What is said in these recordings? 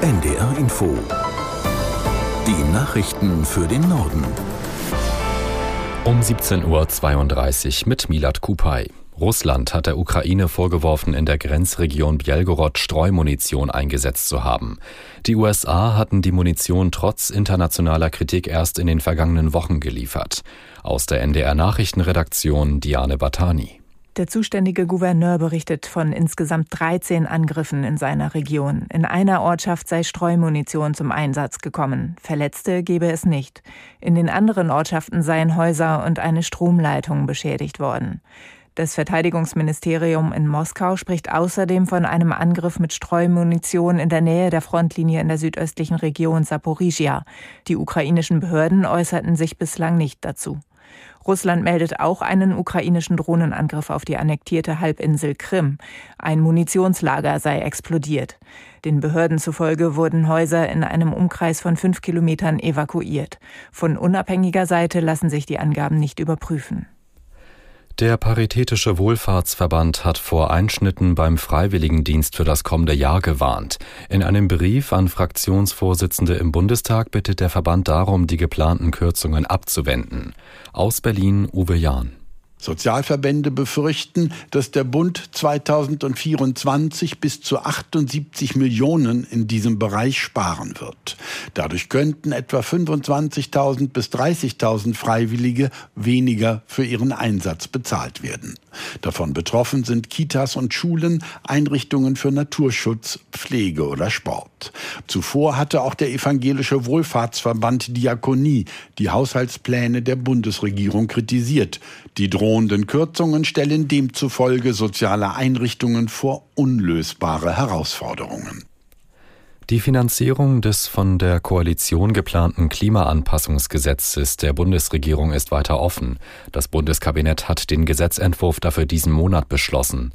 NDR Info. Die Nachrichten für den Norden. Um 17.32 Uhr mit Milat Kupay. Russland hat der Ukraine vorgeworfen, in der Grenzregion Bjelgorod Streumunition eingesetzt zu haben. Die USA hatten die Munition trotz internationaler Kritik erst in den vergangenen Wochen geliefert. Aus der NDR Nachrichtenredaktion Diane Batani. Der zuständige Gouverneur berichtet von insgesamt 13 Angriffen in seiner Region. In einer Ortschaft sei Streumunition zum Einsatz gekommen. Verletzte gebe es nicht. In den anderen Ortschaften seien Häuser und eine Stromleitung beschädigt worden. Das Verteidigungsministerium in Moskau spricht außerdem von einem Angriff mit Streumunition in der Nähe der Frontlinie in der südöstlichen Region Saporizhia. Die ukrainischen Behörden äußerten sich bislang nicht dazu. Russland meldet auch einen ukrainischen Drohnenangriff auf die annektierte Halbinsel Krim. Ein Munitionslager sei explodiert. Den Behörden zufolge wurden Häuser in einem Umkreis von fünf Kilometern evakuiert. Von unabhängiger Seite lassen sich die Angaben nicht überprüfen. Der Paritätische Wohlfahrtsverband hat vor Einschnitten beim Freiwilligendienst für das kommende Jahr gewarnt. In einem Brief an Fraktionsvorsitzende im Bundestag bittet der Verband darum, die geplanten Kürzungen abzuwenden. Aus Berlin Uwe Jahn. Sozialverbände befürchten, dass der Bund 2024 bis zu 78 Millionen in diesem Bereich sparen wird. Dadurch könnten etwa 25.000 bis 30.000 Freiwillige weniger für ihren Einsatz bezahlt werden. Davon betroffen sind Kitas und Schulen, Einrichtungen für Naturschutz, Pflege oder Sport. Zuvor hatte auch der evangelische Wohlfahrtsverband Diakonie die Haushaltspläne der Bundesregierung kritisiert. Die drohenden Kürzungen stellen demzufolge soziale Einrichtungen vor unlösbare Herausforderungen. Die Finanzierung des von der Koalition geplanten Klimaanpassungsgesetzes der Bundesregierung ist weiter offen. Das Bundeskabinett hat den Gesetzentwurf dafür diesen Monat beschlossen.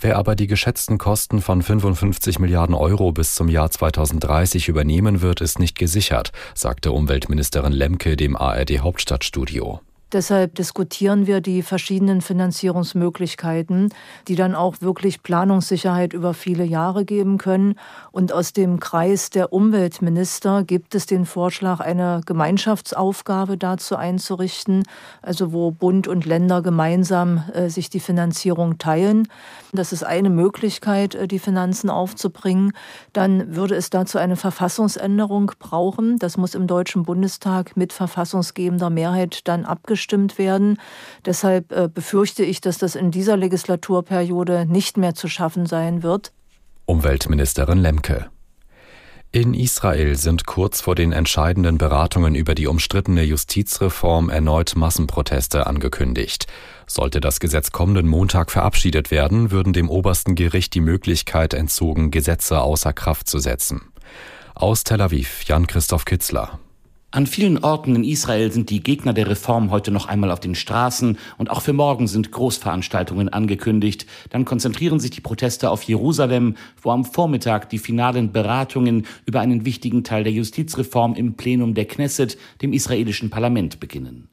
Wer aber die geschätzten Kosten von 55 Milliarden Euro bis zum Jahr 2030 übernehmen wird, ist nicht gesichert, sagte Umweltministerin Lemke dem ARD Hauptstadtstudio. Deshalb diskutieren wir die verschiedenen Finanzierungsmöglichkeiten, die dann auch wirklich Planungssicherheit über viele Jahre geben können. Und aus dem Kreis der Umweltminister gibt es den Vorschlag, eine Gemeinschaftsaufgabe dazu einzurichten, also wo Bund und Länder gemeinsam äh, sich die Finanzierung teilen. Das ist eine Möglichkeit, äh, die Finanzen aufzubringen. Dann würde es dazu eine Verfassungsänderung brauchen. Das muss im Deutschen Bundestag mit verfassungsgebender Mehrheit dann abgestimmt abgestimmt werden. Deshalb äh, befürchte ich, dass das in dieser Legislaturperiode nicht mehr zu schaffen sein wird. Umweltministerin Lemke. In Israel sind kurz vor den entscheidenden Beratungen über die umstrittene Justizreform erneut Massenproteste angekündigt. Sollte das Gesetz kommenden Montag verabschiedet werden, würden dem obersten Gericht die Möglichkeit entzogen, Gesetze außer Kraft zu setzen. Aus Tel Aviv, Jan-Christoph Kitzler. An vielen Orten in Israel sind die Gegner der Reform heute noch einmal auf den Straßen und auch für morgen sind Großveranstaltungen angekündigt. Dann konzentrieren sich die Proteste auf Jerusalem, wo am Vormittag die finalen Beratungen über einen wichtigen Teil der Justizreform im Plenum der Knesset, dem israelischen Parlament, beginnen.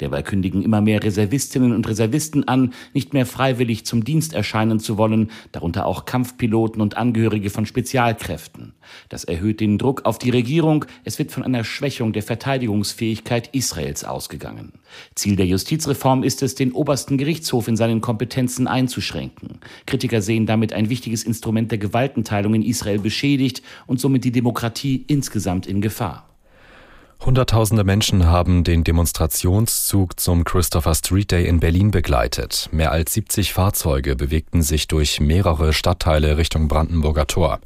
Derweil kündigen immer mehr Reservistinnen und Reservisten an, nicht mehr freiwillig zum Dienst erscheinen zu wollen, darunter auch Kampfpiloten und Angehörige von Spezialkräften. Das erhöht den Druck auf die Regierung. Es wird von einer Schwächung der Verteidigungsfähigkeit Israels ausgegangen. Ziel der Justizreform ist es, den obersten Gerichtshof in seinen Kompetenzen einzuschränken. Kritiker sehen damit ein wichtiges Instrument der Gewaltenteilung in Israel beschädigt und somit die Demokratie insgesamt in Gefahr. Hunderttausende Menschen haben den Demonstrationszug zum Christopher Street Day in Berlin begleitet. Mehr als 70 Fahrzeuge bewegten sich durch mehrere Stadtteile Richtung Brandenburger Tor.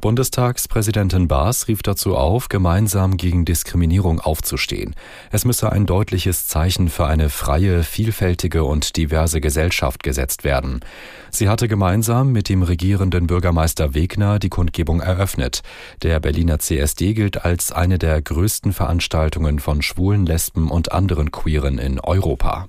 Bundestagspräsidentin Baas rief dazu auf, gemeinsam gegen Diskriminierung aufzustehen. Es müsse ein deutliches Zeichen für eine freie, vielfältige und diverse Gesellschaft gesetzt werden. Sie hatte gemeinsam mit dem regierenden Bürgermeister Wegner die Kundgebung eröffnet. Der Berliner CSD gilt als eine der größten Veranstaltungen von Schwulen, Lesben und anderen Queeren in Europa.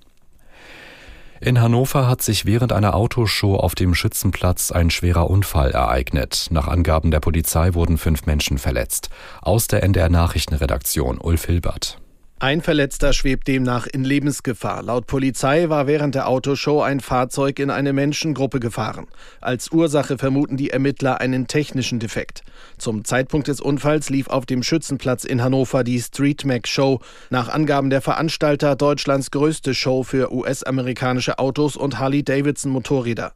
In Hannover hat sich während einer Autoshow auf dem Schützenplatz ein schwerer Unfall ereignet. Nach Angaben der Polizei wurden fünf Menschen verletzt. Aus der NDR Nachrichtenredaktion Ulf Hilbert. Ein Verletzter schwebt demnach in Lebensgefahr. Laut Polizei war während der Autoshow ein Fahrzeug in eine Menschengruppe gefahren. Als Ursache vermuten die Ermittler einen technischen Defekt. Zum Zeitpunkt des Unfalls lief auf dem Schützenplatz in Hannover die Street Mac Show. Nach Angaben der Veranstalter Deutschlands größte Show für US-amerikanische Autos und Harley-Davidson Motorräder.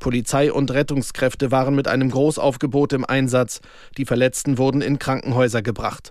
Polizei und Rettungskräfte waren mit einem Großaufgebot im Einsatz. Die Verletzten wurden in Krankenhäuser gebracht.